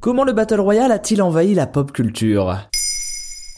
Comment le Battle Royale a-t-il envahi la pop culture?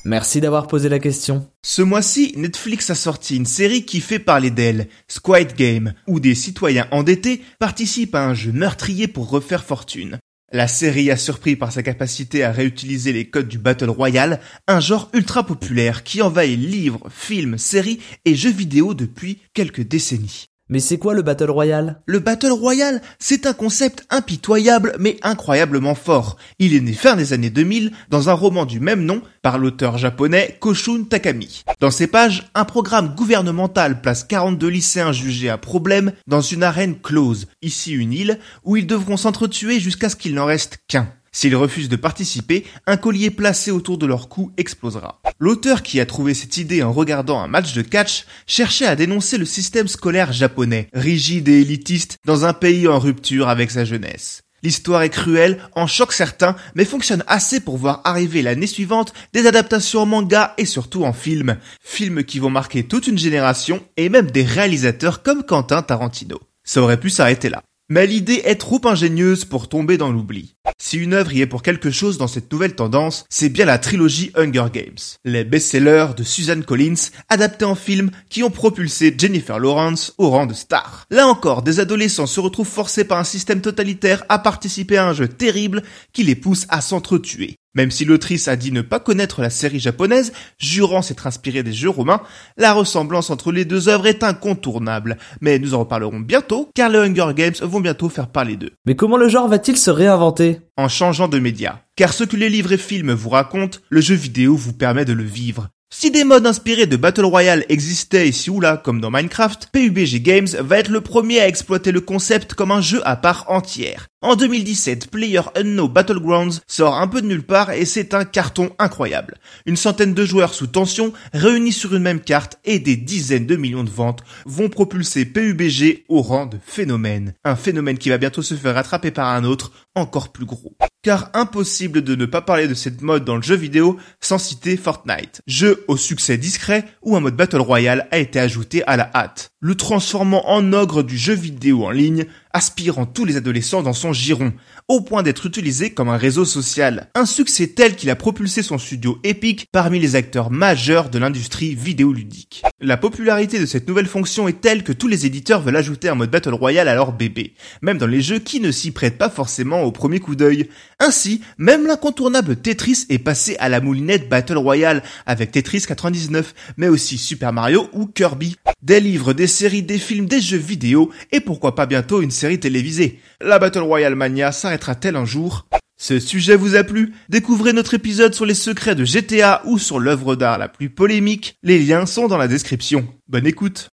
Merci d'avoir posé la question. Ce mois-ci, Netflix a sorti une série qui fait parler d'elle, Squid Game, où des citoyens endettés participent à un jeu meurtrier pour refaire fortune. La série a surpris par sa capacité à réutiliser les codes du Battle Royale, un genre ultra populaire qui envahit livres, films, séries et jeux vidéo depuis quelques décennies. Mais c'est quoi le Battle Royale Le Battle Royale, c'est un concept impitoyable mais incroyablement fort. Il est né fin des années 2000 dans un roman du même nom par l'auteur japonais Koshun Takami. Dans ces pages, un programme gouvernemental place 42 lycéens jugés à problème dans une arène close, ici une île, où ils devront s'entretuer jusqu'à ce qu'il n'en reste qu'un. S'ils refusent de participer, un collier placé autour de leur cou explosera. L'auteur qui a trouvé cette idée en regardant un match de catch cherchait à dénoncer le système scolaire japonais, rigide et élitiste dans un pays en rupture avec sa jeunesse. L'histoire est cruelle, en choque certains, mais fonctionne assez pour voir arriver l'année suivante des adaptations en manga et surtout en film. Films qui vont marquer toute une génération et même des réalisateurs comme Quentin Tarantino. Ça aurait pu s'arrêter là. Mais l'idée est trop ingénieuse pour tomber dans l'oubli. Si une œuvre y est pour quelque chose dans cette nouvelle tendance, c'est bien la trilogie Hunger Games. Les best-sellers de Suzanne Collins, adaptés en film, qui ont propulsé Jennifer Lawrence au rang de star. Là encore, des adolescents se retrouvent forcés par un système totalitaire à participer à un jeu terrible qui les pousse à s'entretuer. Même si l'autrice a dit ne pas connaître la série japonaise, jurant s'être inspirée des jeux romains, la ressemblance entre les deux œuvres est incontournable. Mais nous en reparlerons bientôt, car les Hunger Games vont bientôt faire parler d'eux. Mais comment le genre va-t-il se réinventer? En changeant de média. Car ce que les livres et films vous racontent, le jeu vidéo vous permet de le vivre. Si des modes inspirés de Battle Royale existaient ici ou là, comme dans Minecraft, PUBG Games va être le premier à exploiter le concept comme un jeu à part entière. En 2017, Player Unknown Battlegrounds sort un peu de nulle part et c'est un carton incroyable. Une centaine de joueurs sous tension réunis sur une même carte et des dizaines de millions de ventes vont propulser PUBG au rang de phénomène. Un phénomène qui va bientôt se faire rattraper par un autre encore plus gros. Car impossible de ne pas parler de cette mode dans le jeu vidéo sans citer Fortnite. Jeu au succès discret où un mode Battle Royale a été ajouté à la hâte. Le transformant en ogre du jeu vidéo en ligne aspirant tous les adolescents dans son giron, au point d'être utilisé comme un réseau social. Un succès tel qu'il a propulsé son studio Epic parmi les acteurs majeurs de l'industrie vidéoludique. La popularité de cette nouvelle fonction est telle que tous les éditeurs veulent ajouter un mode Battle Royale à leur bébé, même dans les jeux qui ne s'y prêtent pas forcément au premier coup d'œil. Ainsi, même l'incontournable Tetris est passé à la moulinette Battle Royale avec Tetris 99, mais aussi Super Mario ou Kirby. Des livres, des séries, des films, des jeux vidéo, et pourquoi pas bientôt une série télévisée. La Battle Royale Mania s'arrêtera-t-elle un jour? Ce sujet vous a plu? Découvrez notre épisode sur les secrets de GTA ou sur l'œuvre d'art la plus polémique. Les liens sont dans la description. Bonne écoute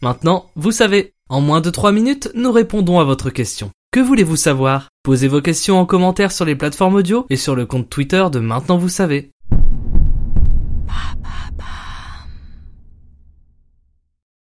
Maintenant, vous savez, en moins de 3 minutes, nous répondons à votre question. Que voulez-vous savoir? Posez vos questions en commentaire sur les plateformes audio et sur le compte Twitter de Maintenant vous savez.